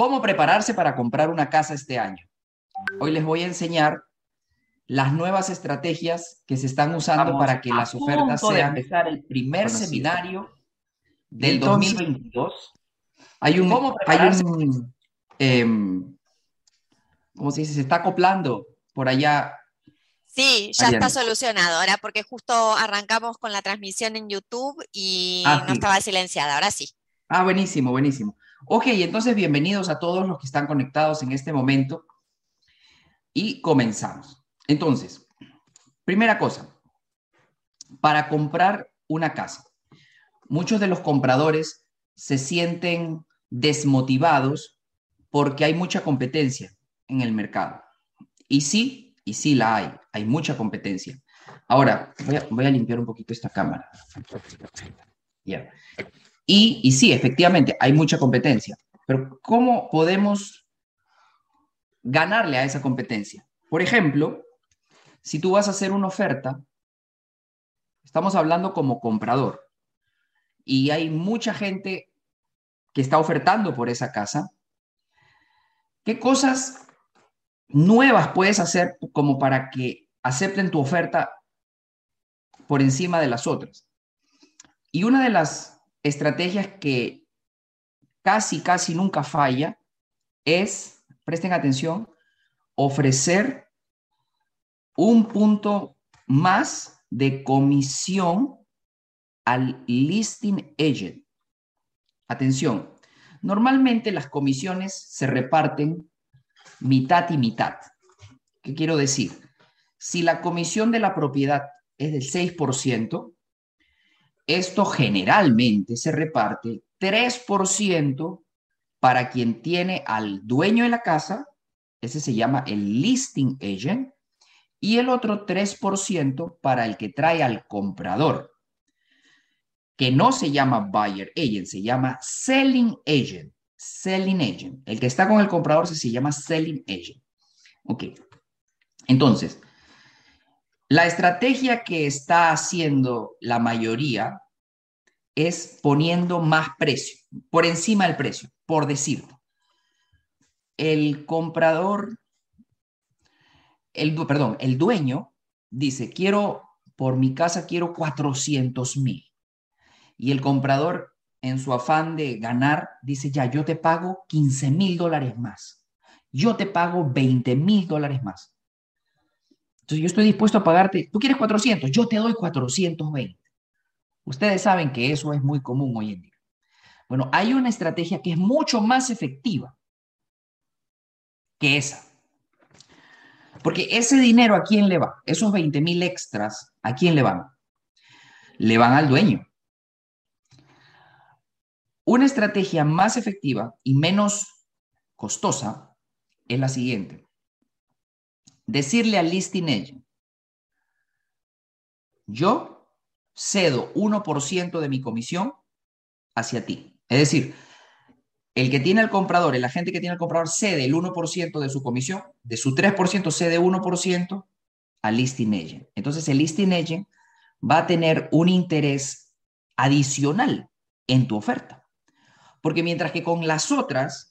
¿Cómo prepararse para comprar una casa este año? Hoy les voy a enseñar las nuevas estrategias que se están usando para que las ofertas sean el primer seminario del 2022. Hay un, hay un em, ¿cómo se dice? Se está acoplando por allá. Sí, ya está solucionado ahora porque justo arrancamos con la transmisión en YouTube y ah, no estaba silenciada, ahora sí. Ah, buenísimo, buenísimo. Ok, entonces bienvenidos a todos los que están conectados en este momento y comenzamos. Entonces, primera cosa, para comprar una casa, muchos de los compradores se sienten desmotivados porque hay mucha competencia en el mercado. Y sí, y sí la hay, hay mucha competencia. Ahora, voy a, limpiar un poquito esta cámara. Ya. Y, sí, efectivamente, hay mucha competencia, pero ¿cómo podemos ganarle a esa competencia? Por ejemplo, si tú vas a hacer una oferta, estamos hablando como comprador, y hay mucha gente que está ofertando por esa casa, ¿qué cosas nuevas puedes hacer como para que acepten tu oferta por encima de las otras? Y una de las estrategias que casi, casi nunca falla es, presten atención, ofrecer un punto más de comisión al listing agent. Atención, normalmente las comisiones se reparten mitad y mitad. ¿Qué quiero decir? Si la comisión de la propiedad es del 6%, esto generalmente se reparte 3% para quien tiene al dueño de la casa, ese se llama el listing agent, y el otro 3% para el que trae al comprador, que no se llama buyer agent, se llama selling agent. Selling agent. El que está con el comprador se llama selling agent. Ok. Entonces, la estrategia que está haciendo la mayoría es poniendo más precio, por encima del precio, por decirlo. El comprador, el, perdón, el dueño dice, quiero, por mi casa quiero 400 mil. Y el comprador, en su afán de ganar, dice, ya, yo te pago 15 mil dólares más. Yo te pago 20 mil dólares más. Entonces yo estoy dispuesto a pagarte, tú quieres 400, yo te doy 420. Ustedes saben que eso es muy común hoy en día. Bueno, hay una estrategia que es mucho más efectiva que esa. Porque ese dinero, ¿a quién le va? Esos 20 mil extras, ¿a quién le van? Le van al dueño. Una estrategia más efectiva y menos costosa es la siguiente decirle al listing agent, yo cedo 1% de mi comisión hacia ti. Es decir, el que tiene el comprador, el agente que tiene el comprador cede el 1% de su comisión, de su 3% cede 1% al listing agent. Entonces el listing agent va a tener un interés adicional en tu oferta. Porque mientras que con las otras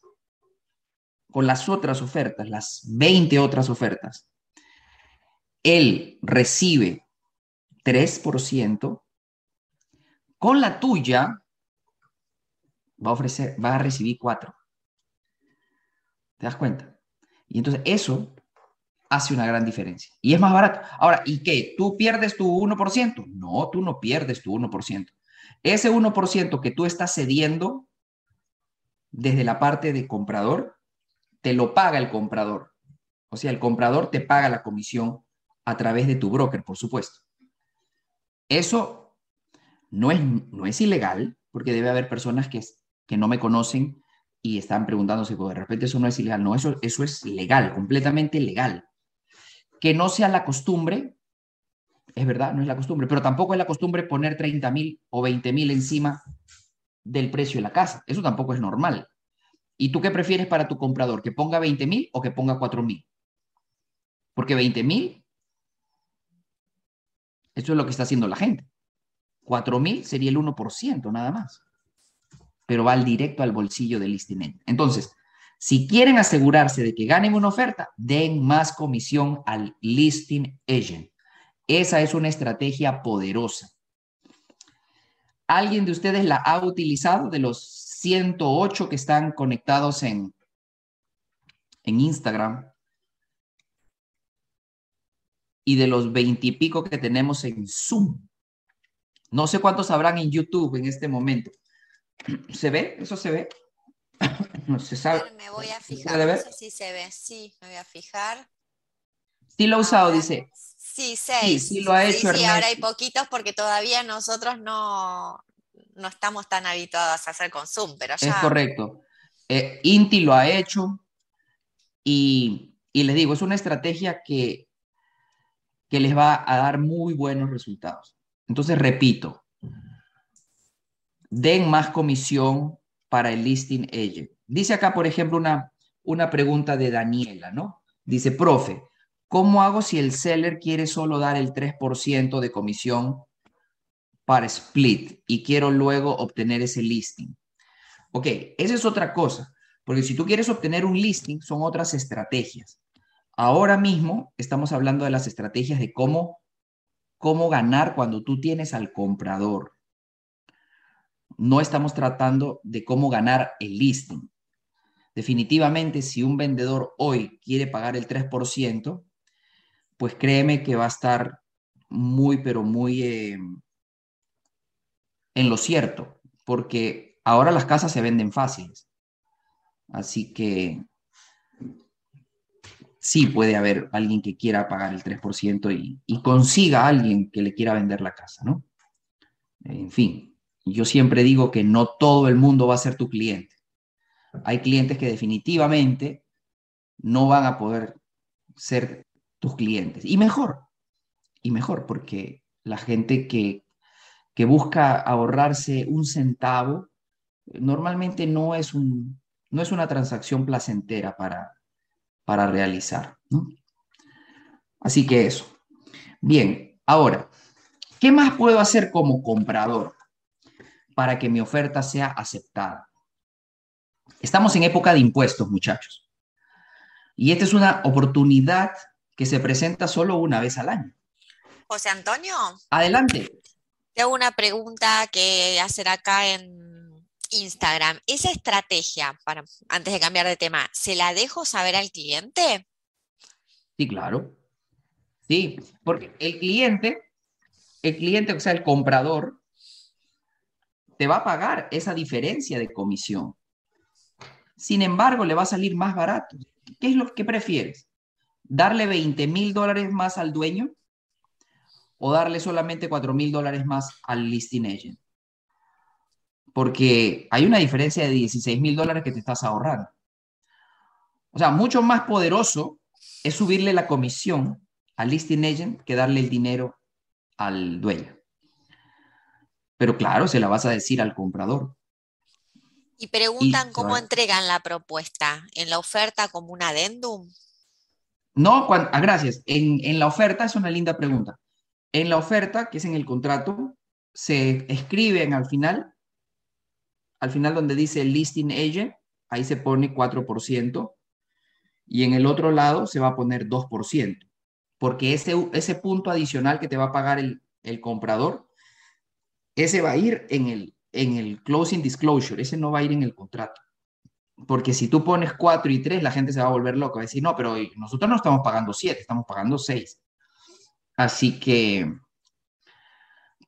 con las otras ofertas, las 20 otras ofertas, él recibe 3%, con la tuya va a, ofrecer, va a recibir 4. ¿Te das cuenta? Y entonces eso hace una gran diferencia. Y es más barato. Ahora, ¿y qué? ¿Tú pierdes tu 1%? No, tú no pierdes tu 1%. Ese 1% que tú estás cediendo desde la parte de comprador, te lo paga el comprador. O sea, el comprador te paga la comisión a través de tu broker, por supuesto. Eso no es, no es ilegal, porque debe haber personas que, que no me conocen y están preguntándose, de repente eso no es ilegal. No, eso, eso es legal, completamente legal. Que no sea la costumbre, es verdad, no es la costumbre, pero tampoco es la costumbre poner 30 mil o 20 mil encima del precio de la casa. Eso tampoco es normal. ¿Y tú qué prefieres para tu comprador? ¿Que ponga 20 mil o que ponga 4 mil? Porque 20 mil, eso es lo que está haciendo la gente. 4 mil sería el 1% nada más. Pero va directo al bolsillo del listing Entonces, Si quieren asegurarse de que ganen una oferta, den más comisión al listing agent. Esa es una estrategia poderosa. ¿Alguien de ustedes la ha utilizado de los 108 que están conectados en, en Instagram? Y de los 20 y pico que tenemos en Zoom. No sé cuántos habrán en YouTube en este momento. ¿Se ve? ¿Eso se ve? No se sabe. Me voy a fijar. ¿Se ver? sí se ve. Sí, me voy a fijar. Sí lo ha usado, dice. Sí, seis. Sí, sí lo ha hecho. Sí, ahora hay poquitos porque todavía nosotros no, no estamos tan habituados a hacer con Zoom, pero ya... Es correcto. Eh, Inti lo ha hecho y, y les digo, es una estrategia que, que les va a dar muy buenos resultados. Entonces, repito, den más comisión para el listing agent. Dice acá, por ejemplo, una, una pregunta de Daniela, ¿no? Dice, profe, ¿cómo hago si el seller quiere solo dar el 3% de comisión para split y quiero luego obtener ese listing? Ok, esa es otra cosa, porque si tú quieres obtener un listing, son otras estrategias. Ahora mismo estamos hablando de las estrategias de cómo, cómo ganar cuando tú tienes al comprador no estamos tratando de cómo ganar el listing. Definitivamente, si un vendedor hoy quiere pagar el 3%, pues créeme que va a estar muy, pero muy eh, en lo cierto, porque ahora las casas se venden fáciles. Así que sí puede haber alguien que quiera pagar el 3% y, y consiga a alguien que le quiera vender la casa, ¿no? En fin, yo siempre digo que no todo el mundo va a ser tu cliente. Hay clientes que definitivamente no van a poder ser tus clientes. Y mejor, y mejor, porque la gente que, que busca ahorrarse un centavo, normalmente no es, un, no es una transacción placentera para, para realizar. Así que eso. Bien, ahora, ¿qué más puedo hacer como comprador? para que mi oferta sea aceptada. Estamos en época de impuestos, muchachos. Y esta es una oportunidad que se presenta solo una vez al año. José Antonio. Adelante. Tengo una pregunta que hacer acá en Instagram. ¿Esa estrategia, para, antes de cambiar de tema, ¿se la dejo saber al cliente? Sí, claro. Sí, porque el cliente, el cliente, o sea, el comprador, te va a pagar esa diferencia de comisión. Sin embargo, le va a salir más barato. ¿Qué es lo que prefieres? ¿Darle 20 mil dólares más al dueño o darle solamente 4 mil dólares más al listing agent? Porque hay una diferencia de 16 mil dólares que te estás ahorrando. O sea, mucho más poderoso es subirle la comisión al listing agent que darle el dinero al dueño. Pero claro, se la vas a decir al comprador. Y preguntan cómo entregan la propuesta, en la oferta como un adendum. No, ah, gracias. En, en la oferta es una linda pregunta. En la oferta, que es en el contrato, se escriben al final, al final donde dice listing agent, ahí se pone 4%, y en el otro lado se va a poner 2%, porque ese, ese punto adicional que te va a pagar el, el comprador ese va a ir en el, en el closing disclosure, ese no va a ir en el contrato. Porque si tú pones 4 y 3, la gente se va a volver loca, va a decir, no, pero nosotros no estamos pagando 7, estamos pagando 6. Así que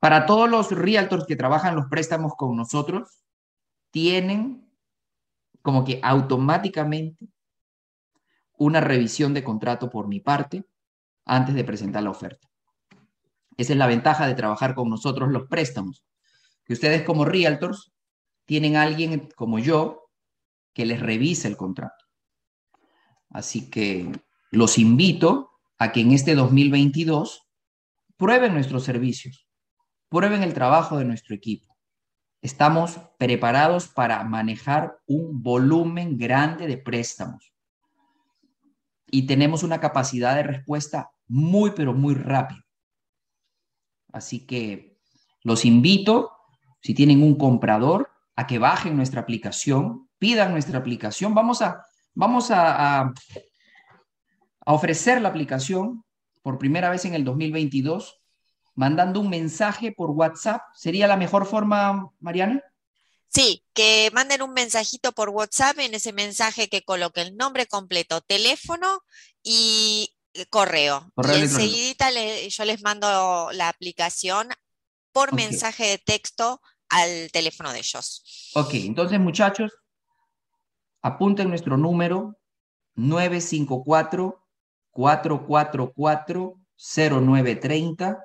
para todos los realtors que trabajan los préstamos con nosotros, tienen como que automáticamente una revisión de contrato por mi parte antes de presentar la oferta. Esa es la ventaja de trabajar con nosotros los préstamos. Que ustedes como realtors tienen a alguien como yo que les revise el contrato. Así que los invito a que en este 2022 prueben nuestros servicios, prueben el trabajo de nuestro equipo. Estamos preparados para manejar un volumen grande de préstamos y tenemos una capacidad de respuesta muy, pero muy rápida. Así que los invito, si tienen un comprador, a que bajen nuestra aplicación, pidan nuestra aplicación. Vamos a, vamos a, a ofrecer la aplicación por primera vez en el 2022 mandando un mensaje por WhatsApp. ¿Sería la mejor forma, Mariana? Sí, que manden un mensajito por WhatsApp, en ese mensaje que coloque el nombre completo, teléfono y correo. y enseguida yo les mando la aplicación por mensaje de texto al teléfono de ellos. Ok, entonces muchachos, apunten nuestro número 954 444 0930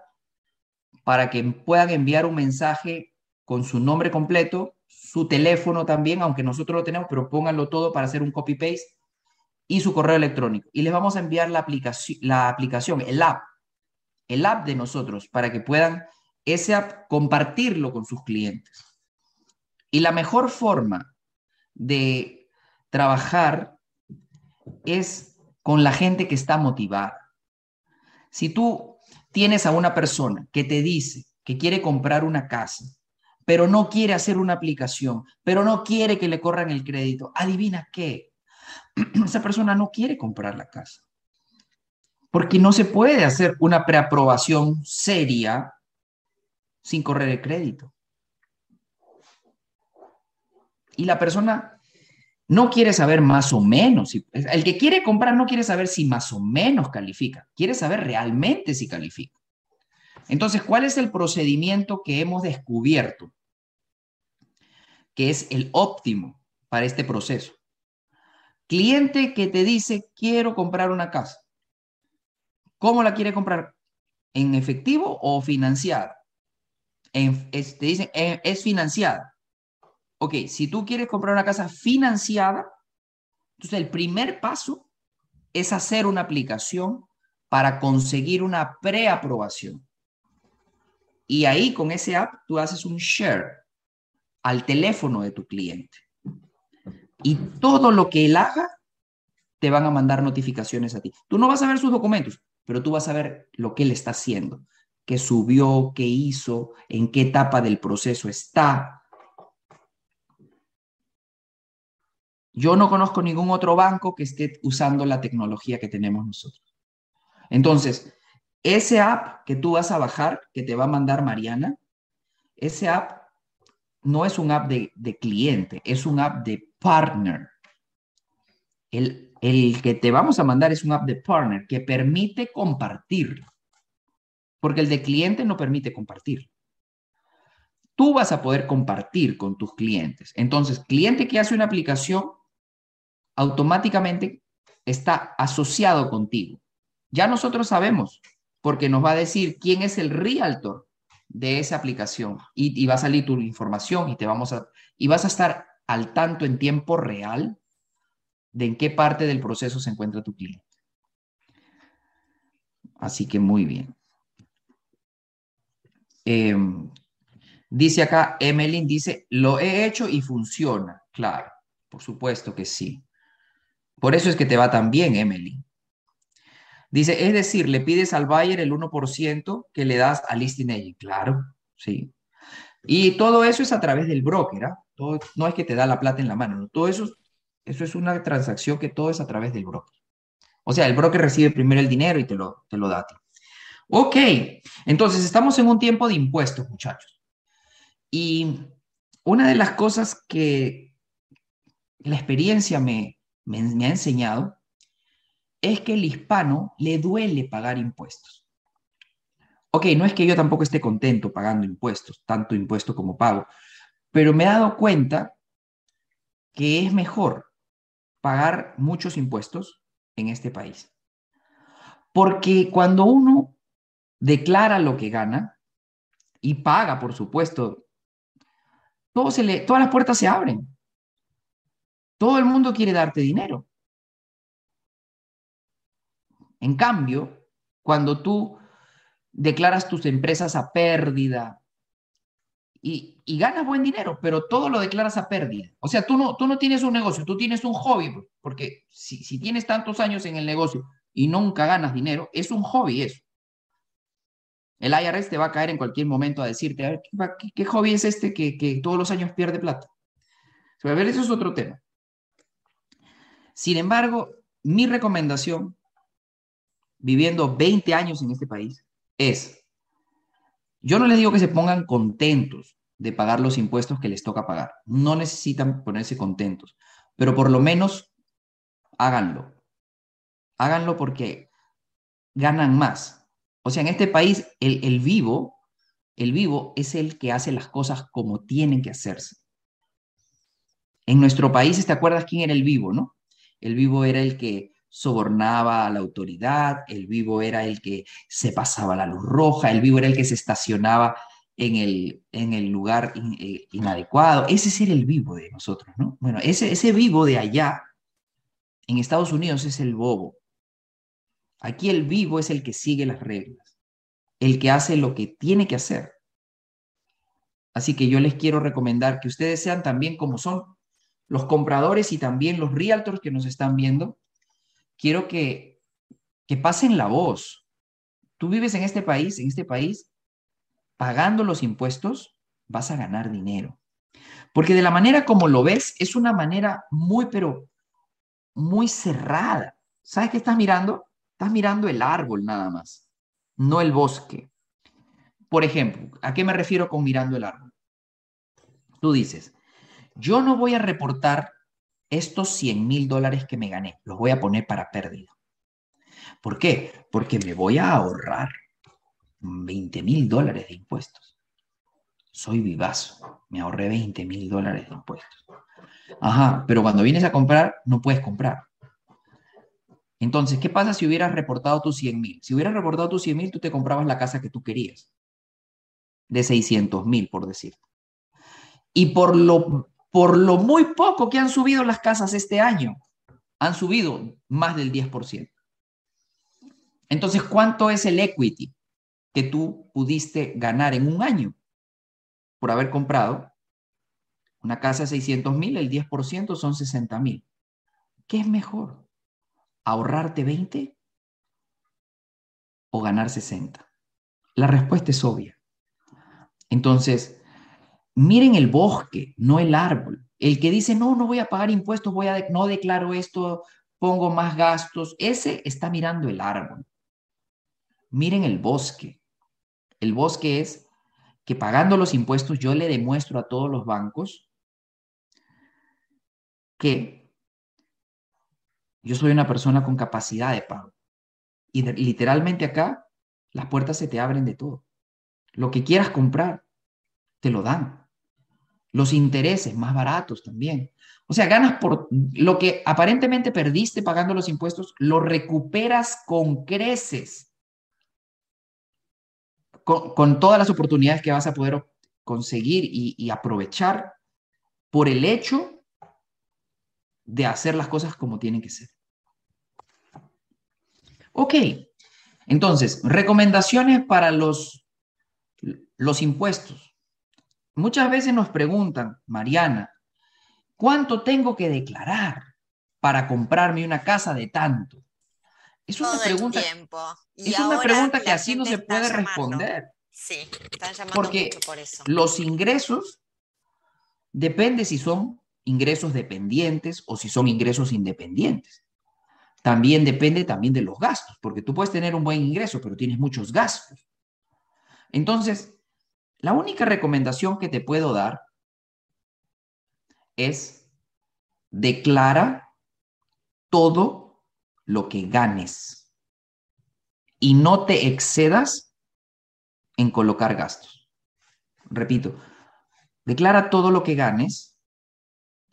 para que puedan enviar un mensaje con su nombre completo, su teléfono también, aunque nosotros lo tenemos, pero pónganlo todo para hacer un copy-paste y su correo electrónico. Y les vamos a enviar la aplicación, la aplicación, el app, el app de nosotros, para que puedan ese app compartirlo con sus clientes. Y la mejor forma de trabajar es con la gente que está motivada. Si tú tienes a una persona que te dice que quiere comprar una casa, pero no quiere hacer una aplicación, pero no quiere que le corran el crédito, adivina qué, esa persona no quiere comprar la casa. Porque no se puede hacer una preaprobación seria sin correr el crédito. Y la persona no quiere saber más o menos. El que quiere comprar no quiere saber si más o menos califica, quiere saber realmente si califica. Entonces, ¿cuál es el procedimiento que hemos descubierto? Que es el óptimo para este proceso. Cliente que te dice, quiero comprar una casa. ¿Cómo la quiere comprar? ¿En efectivo o financiada? En, te dicen, eh, es financiada ok, si tú quieres comprar una casa financiada, entonces el primer paso es hacer una aplicación para conseguir una preaprobación. Y ahí con ese app tú haces un share al teléfono de tu cliente. Y todo lo que él haga, te van a mandar notificaciones a ti. Tú no vas a ver sus documentos, pero tú vas a ver lo que él está haciendo, qué subió, qué hizo, en qué etapa del proceso está, Yo no conozco ningún otro banco que esté usando la tecnología que tenemos nosotros. Entonces, ese app que tú vas a bajar, que te va a mandar Mariana, ese app no es un app de, cliente, es un app de partner. El, el que te vamos a mandar es un app de partner que permite compartir, porque el de cliente no permite compartir. Tú vas a poder compartir con tus clientes. Entonces, cliente que hace una aplicación automáticamente está asociado contigo. Ya nosotros sabemos, porque nos va a decir quién es el realtor de esa aplicación y, va a salir tu información y te vamos a y vas a estar al tanto en tiempo real de en qué parte del proceso se encuentra tu cliente. Así que muy bien. Em, dice acá, Emeline dice, lo he hecho y funciona. Claro, por supuesto que sí. Por eso es que te va tan bien, Emily. Dice, es decir, le pides al buyer el 1% que le das al listing agent. Claro, sí. Y todo eso es a través del broker, ¿ah? no es que te da la plata en la mano, todo eso, eso es una transacción que todo es a través del broker. O sea, el broker recibe primero el dinero y te lo, te lo da a ti. Ok, entonces estamos en un tiempo de impuestos, muchachos. Y una de las cosas que la experiencia me, me, ha enseñado es que el hispano le duele pagar impuestos. Ok, no es que yo tampoco esté contento pagando impuestos, tanto impuesto como pago, pero me he dado cuenta que es mejor pagar muchos impuestos en este país. Porque cuando uno declara lo que gana y paga, por supuesto, todas las puertas se abren. Todo el mundo quiere darte dinero. En cambio, cuando tú declaras tus empresas a pérdida y, ganas buen dinero, pero todo lo declaras a pérdida. O sea, tú no, tú no tienes un negocio, tú tienes un hobby, porque si, si tienes tantos años en el negocio y nunca ganas dinero, es un hobby eso. El IRS te va a caer en cualquier momento a decirte, a ver, ¿qué, hobby es este que, que, todos los años pierde plata? A ver, eso es otro tema. Sin embargo, mi recomendación, viviendo 20 años en este país, es, yo no les digo que se pongan contentos de pagar los impuestos que les toca pagar. No necesitan ponerse contentos, pero por lo menos háganlo. Háganlo porque ganan más. O sea, en este país el, vivo, el vivo es el que hace las cosas como tienen que hacerse. En nuestro país, ¿te acuerdas quién era el vivo, no? El vivo era el que sobornaba a la autoridad, el vivo era el que se pasaba la luz roja, el vivo era el que se estacionaba en el, en el lugar eh, inadecuado. Ese es el vivo de nosotros, ¿no? Bueno, ese, ese vivo de allá, en Estados Unidos, es el bobo. Aquí el vivo es el que sigue las reglas, el que hace lo que tiene que hacer. Así que yo les quiero recomendar que ustedes sean también como son los compradores y también los realtors que nos están viendo. Quiero que, que pasen la voz. Tú vives en este país, en este país, pagando los impuestos, vas a ganar dinero. Porque de la manera como lo ves, es una manera muy, pero muy cerrada. ¿Sabes qué estás mirando? Estás mirando el árbol nada más, no el bosque. Por ejemplo, ¿a qué me refiero con mirando el árbol? Tú dices, yo no voy a reportar estos 100 mil dólares que me gané, los voy a poner para pérdida. ¿Por qué? Porque me voy a ahorrar 20 mil dólares de impuestos. Soy vivazo, me ahorré 20 mil dólares de impuestos. Ajá, pero cuando vienes a comprar, no puedes comprar. Entonces, ¿qué pasa si hubieras reportado tus 100 mil? Si hubieras reportado tus 100 mil, tú te comprabas la casa que tú querías, de 600 mil, por decir. Y por lo, por lo muy poco que han subido las casas este año, han subido más del 10%. Entonces, ¿cuánto es el equity que tú pudiste ganar en un año por haber comprado una casa de 600 mil? El 10% son 60 mil. ¿Qué es mejor? ahorrarte 20 o ganar 60? La respuesta es obvia. Entonces, miren el bosque, no el árbol. El que dice, no, no voy a pagar impuestos, voy a no declaro esto, pongo más gastos, ese está mirando el árbol. Miren el bosque. El bosque es que pagando los impuestos yo le demuestro a todos los bancos que yo soy una persona con capacidad de pago. Y literalmente acá, las puertas se te abren de todo. Lo que quieras comprar, te lo dan. Los intereses más baratos también. O sea, ganas por lo que aparentemente perdiste pagando los impuestos, lo recuperas con creces. Con, todas las oportunidades que vas a poder conseguir y, y aprovechar por el hecho de hacer las cosas como tienen que ser. Ok, entonces, recomendaciones para los, los impuestos. Muchas veces nos preguntan, Mariana, ¿cuánto tengo que declarar para comprarme una casa de tanto? Es una pregunta, es una pregunta que así no se puede responder. Sí, están llamando porque mucho por eso. Los ingresos depende si son ingresos dependientes o si son ingresos independientes también depende también de los gastos, porque tú puedes tener un buen ingreso, pero tienes muchos gastos. Entonces, la única recomendación que te puedo dar es declara todo lo que ganes y no te excedas en colocar gastos. Repito, declara todo lo que ganes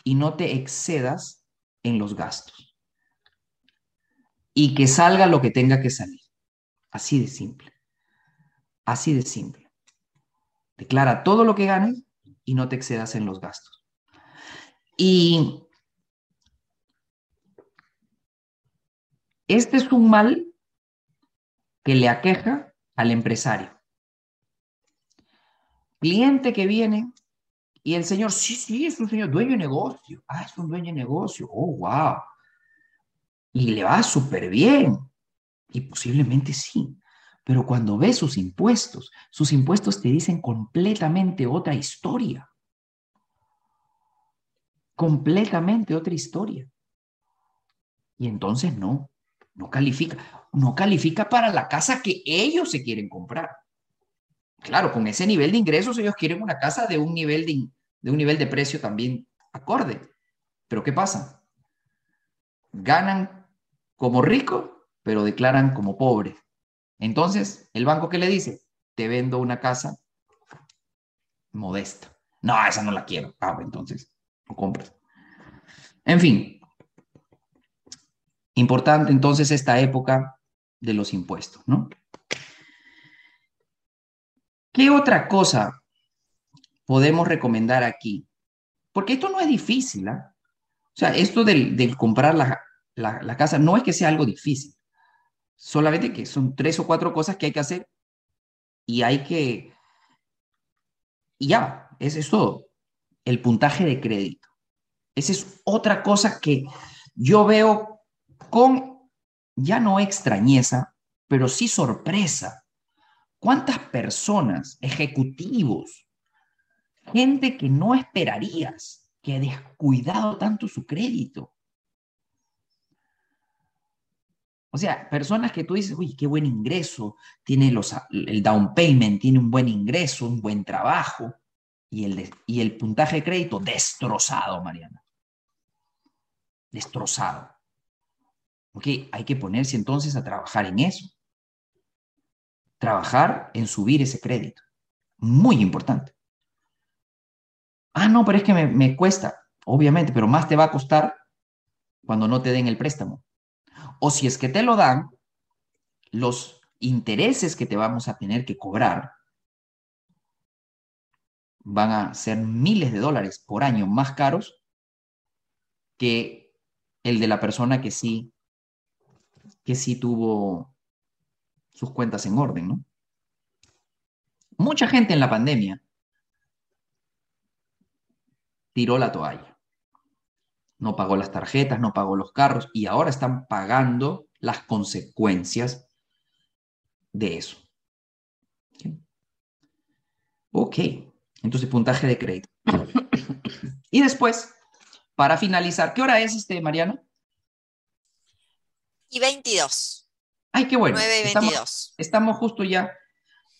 y no te excedas en los gastos y que salga lo que tenga que salir. Así de simple. Así de simple. Declara todo lo que ganes y no te excedas en los gastos. Y este es un mal que le aqueja al empresario. Cliente que viene y el señor, sí, sí, es un señor dueño de negocio. Ah, es un dueño de negocio. Oh, wow y le va súper bien. Y posiblemente sí. Pero cuando ves sus impuestos, sus impuestos te dicen completamente otra historia. Completamente otra historia. Y entonces no, no califica. No califica para la casa que ellos se quieren comprar. Claro, con ese nivel de ingresos ellos quieren una casa de un nivel de, de un nivel de precio también acorde. Pero ¿qué pasa? Ganan como ricos, pero declaran como pobres. Entonces, el banco que le dice, te vendo una casa modesta. No, esa no la quiero. Ah, entonces, no compras. En fin, importante entonces esta época de los impuestos, ¿no? ¿Qué otra cosa podemos recomendar aquí? Porque esto no es difícil, ¿ah? O sea, esto del, comprar la, casa no es que sea algo difícil, solamente que son tres o cuatro cosas que hay que hacer y hay que... Y ya, ese es todo. El puntaje de crédito. Esa es otra cosa que yo veo con, ya no extrañeza, pero sí sorpresa. ¿Cuántas personas, ejecutivos, gente que no esperarías que ha descuidado tanto su crédito? O sea, personas que tú dices, uy, qué buen ingreso, tiene los, el down payment, tiene un buen ingreso, un buen trabajo, y el, y el puntaje de crédito destrozado, Mariana. Destrozado. Ok, hay que ponerse entonces a trabajar en eso. Trabajar en subir ese crédito. Muy importante. Ah, no, pero es que me, me cuesta, obviamente, pero más te va a costar cuando no te den el préstamo. O si es que te lo dan, los intereses que te vamos a tener que cobrar van a ser miles de dólares por año más caros que el de la persona que sí, que sí tuvo sus cuentas en orden, ¿no? Mucha gente en la pandemia tiró la toalla. No pagó las tarjetas, no pagó los carros y ahora están pagando las consecuencias de eso. Ok, entonces, puntaje de crédito. y después, para finalizar, ¿qué hora es este, Mariano? Y 22. Ay, qué bueno. 9 y 22. Estamos, justo ya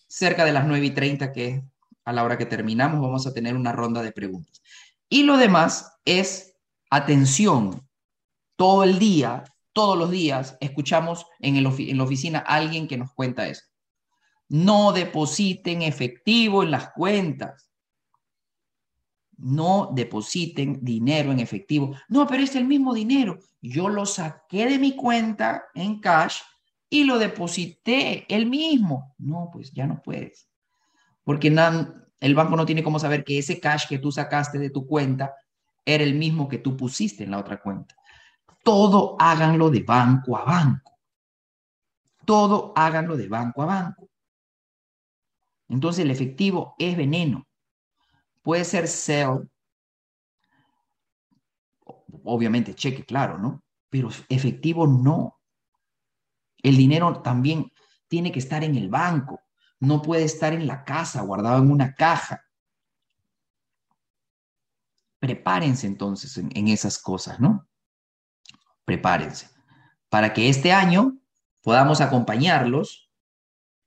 cerca de las 9 y 30, que a la hora que terminamos vamos a tener una ronda de preguntas. Y lo demás es atención. Todo el día, todos los días, escuchamos en, en la oficina a alguien que nos cuenta eso. No depositen efectivo en las cuentas no depositen dinero en efectivo. No, pero es el mismo dinero. Yo lo saqué de mi cuenta en cash y lo deposité el mismo. No, pues ya no puedes. Porque el banco no tiene cómo saber que ese cash que tú sacaste de tu cuenta era el mismo que tú pusiste en la otra cuenta. Todo háganlo de banco a banco. Todo háganlo de banco a banco. Entonces el efectivo es veneno. Puede ser sell, obviamente cheque, claro, ¿no? Pero efectivo no. El dinero también tiene que estar en el banco, no puede estar en la casa, guardado en una caja. Prepárense entonces en, esas cosas, ¿no? Prepárense para que este año podamos acompañarlos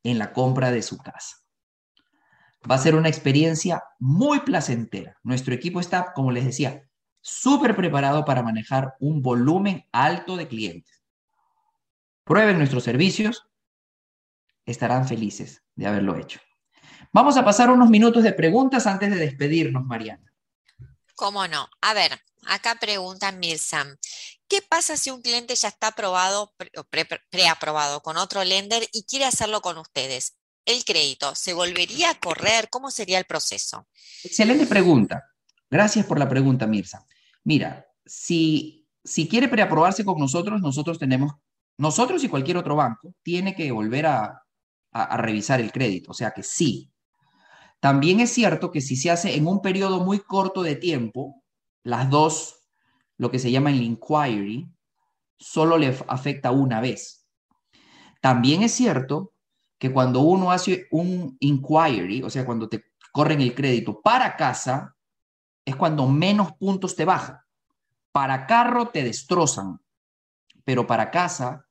en la compra de su casa. Va a ser una experiencia muy placentera. Nuestro equipo está, como les decía, súper preparado para manejar un volumen alto de clientes. Prueben nuestros servicios, estarán felices de haberlo hecho. Vamos a pasar unos minutos de preguntas antes de despedirnos, Mariana. ¿Cómo no? A ver, acá pregunta Mirsam, ¿qué pasa si un cliente ya está aprobado, preaprobado con otro lender y quiere hacerlo con ustedes? el crédito se volvería a correr? ¿Cómo sería el proceso? Excelente pregunta. Gracias por la pregunta, Mirza. Mira, si, si quiere preaprobarse con nosotros, nosotros tenemos, nosotros y cualquier otro banco, tiene que volver a revisar el crédito. O sea que sí. También es cierto que si se hace en un periodo muy corto de tiempo, las dos, lo que se llama el inquiry, solo le afecta una vez. También es cierto que cuando uno hace un inquiry, o sea, cuando te corren el crédito para casa, es cuando menos puntos te bajan. Para carro te destrozan. pero para casa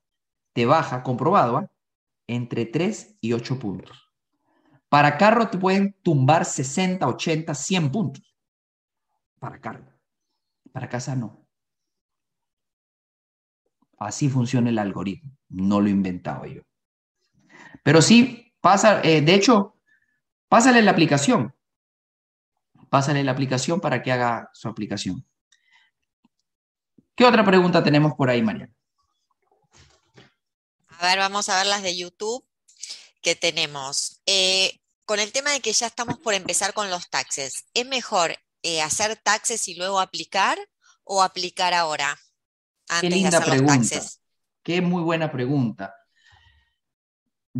te baja, comprobado, entre 3 y 8 puntos. Para carro te pueden tumbar 60, 80, 100 puntos. Para carro. Para casa no. Así funciona el algoritmo. No lo he inventado yo. Pero sí, pasa, eh, de hecho, pásale la aplicación. Pásale la aplicación para que haga su aplicación. ¿Qué otra pregunta tenemos por ahí, Mariana? A ver, vamos a ver las de YouTube que tenemos. Eh, con el tema de que ya estamos por empezar con los taxes, ¿es mejor eh, hacer taxes y luego aplicar o aplicar ahora? Antes Qué linda pregunta. Qué muy buena pregunta.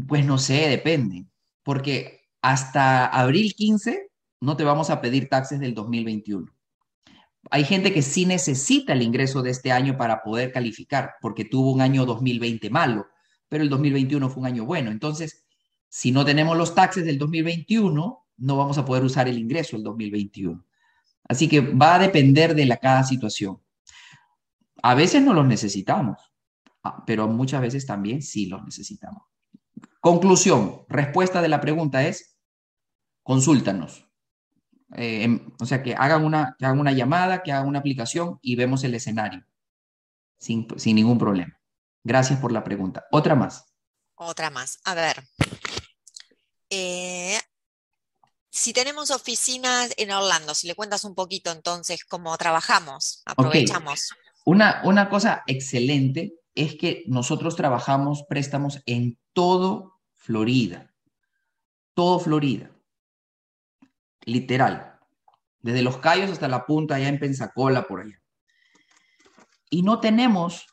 Pues no sé, depende. Porque hasta abril 15 no te vamos a pedir taxes del 2021. Hay gente que sí necesita el ingreso de este año para poder calificar, porque tuvo un año 2020 malo pero el 2021 fue un año bueno. Entonces, si no tenemos los taxes del 2021, no vamos a poder usar el ingreso del 2021. Así que va a depender de la cada situación. A veces no los necesitamos, ah, pero muchas veces también sí los necesitamos. Conclusión, respuesta de la pregunta es, consúltanos. Eh, em, o sea, que hagan, una, hagan una llamada, que hagan una aplicación y vemos el escenario sin, sin ningún problema. Gracias por la pregunta. Otra más. Otra más. A ver. Eh, si tenemos oficinas en Orlando, si le cuentas un poquito entonces cómo trabajamos, aprovechamos. Una, una cosa excelente es que nosotros trabajamos préstamos en todo Florida. Todo Florida. Literal. Desde los Cayos hasta la punta, allá en Pensacola, por allá. Y no tenemos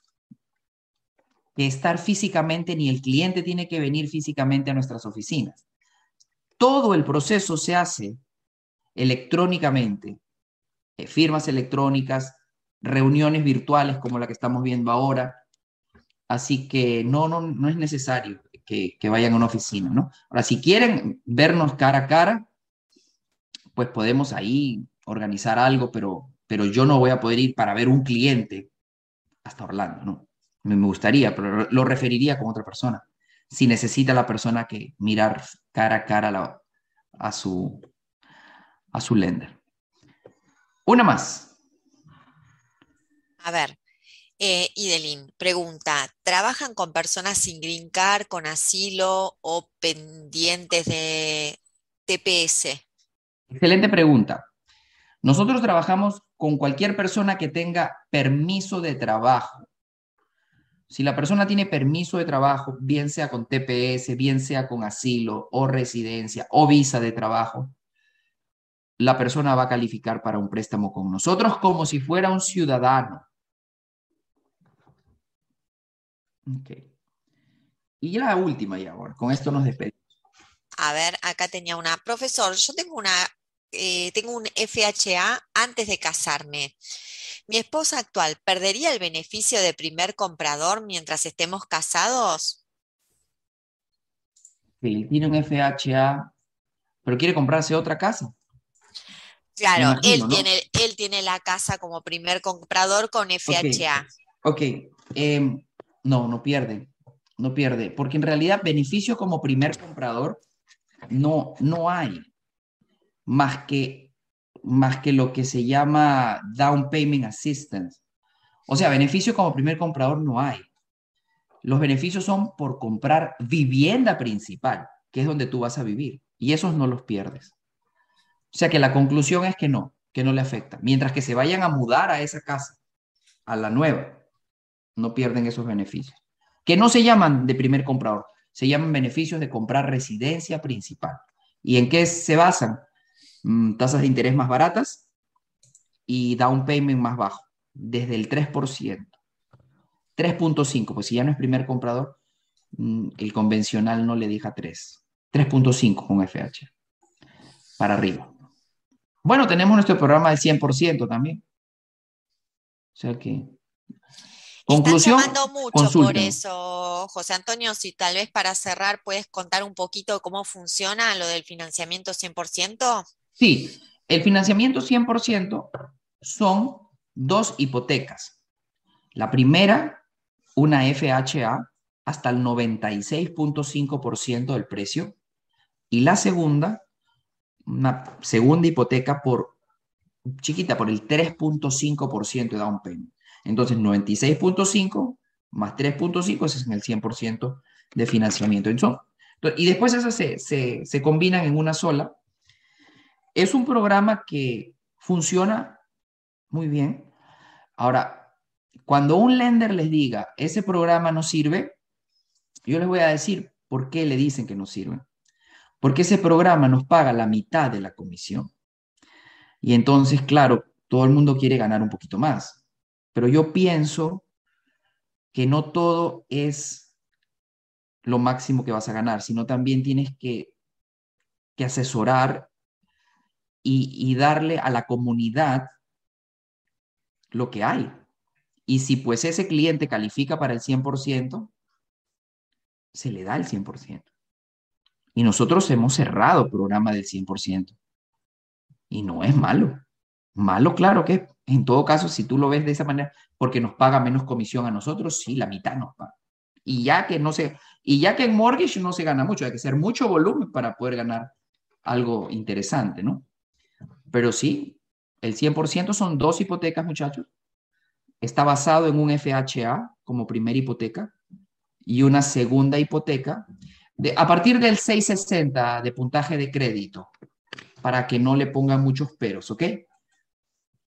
que estar físicamente, ni el cliente tiene que venir físicamente a nuestras oficinas. Todo el proceso se hace electrónicamente, eh, firmas electrónicas, reuniones virtuales como la que estamos viendo ahora. Así que no, no, no es necesario que, que vayan a una oficina, ¿no? Ahora, si quieren vernos cara a cara, pues podemos ahí organizar algo, pero, pero yo no voy a poder ir para ver un cliente hasta Orlando, ¿no? me gustaría, pero lo referiría con otra persona. Si necesita la persona que mirar cara a cara a, su, a su lender. Una más. A ver, eh, Idelin pregunta, ¿trabajan con personas sin green card, con asilo o pendientes de TPS? Excelente pregunta. Nosotros trabajamos con cualquier persona que tenga permiso de trabajo si la persona tiene permiso de trabajo, bien sea con TPS, bien sea con asilo o residencia o visa de trabajo, la persona va a calificar para un préstamo con nosotros como si fuera un ciudadano. Ok. Y la última ya, ahora, con esto nos despedimos. A ver, acá tenía una. Profesor, yo tengo una, eh, tengo un FHA antes de casarme. ¿Mi esposa actual perdería el beneficio de primer comprador mientras estemos casados? Sí, tiene un FHA, pero quiere comprarse otra casa. Claro, él, tiene, él tiene la casa como primer comprador con FHA. Ok, em, no, no pierde, no pierde, porque en realidad beneficio como primer comprador no, no hay, más que más que lo que se llama down payment assistance. O sea, beneficio como primer comprador no hay. Los beneficios son por comprar vivienda principal, que es donde tú vas a vivir, y esos no los pierdes. O sea que la conclusión es que no, que no le afecta. Mientras que se vayan a mudar a esa casa, a la nueva, no pierden esos beneficios. Que no se llaman de primer comprador, se llaman beneficios de comprar residencia principal. ¿Y en qué se basan? Mm, tasas de interés más baratas y down payment más bajo, desde el 3%. 3.5, pues si ya no es primer comprador, mm, el convencional no le deja 3. 3.5 con FH. Para arriba. Bueno, tenemos nuestro programa del 100% también. O sea que Conclusión. Están mucho por eso, José Antonio. Si tal vez para cerrar puedes contar un poquito cómo funciona lo del financiamiento 100%. Sí, el financiamiento 100% son dos hipotecas. La primera una FHA hasta el 96.5% del precio y la segunda, una segunda hipoteca por chiquita, por el 3.5% de down payment. Entonces, 96.5 más 3.5, ese es en el 100% de financiamiento. y después esas se, se, se combinan en una sola. Es un programa que funciona muy bien. Ahora, cuando un lender les diga, ese programa no sirve, yo les voy a decir por qué le dicen que no sirve. Porque ese programa nos paga la mitad de la comisión. Y entonces, claro, todo el mundo quiere ganar un poquito más. Pero yo pienso que no todo es lo máximo que vas a ganar, sino también tienes que, que asesorar y, darle a la comunidad lo que hay. Y si pues ese cliente califica para el 100%, se le da el 100%. Y nosotros hemos cerrado programa del 100%. Y no es malo. Malo, claro que en todo caso, si tú lo ves de esa manera, porque nos paga menos comisión a nosotros, sí, la mitad nos paga. Y ya que no se, y ya que en mortgage no se gana mucho, hay que hacer mucho volumen para poder ganar algo interesante, ¿no? Pero sí, el 100% son dos hipotecas, muchachos. Está basado en un FHA como primera hipoteca y una segunda hipoteca a partir del 660 de puntaje de crédito, para que no le pongan muchos peros, ¿ok?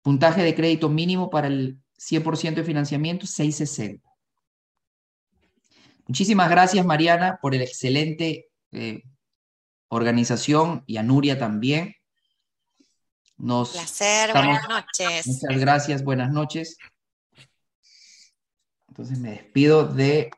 Puntaje de crédito mínimo para el 100% de financiamiento, 660. Muchísimas gracias, Mariana, por el excelente eh, organización y a Nuria también. Nos placer, buenas noches. Muchas gracias, buenas noches. Entonces me despido de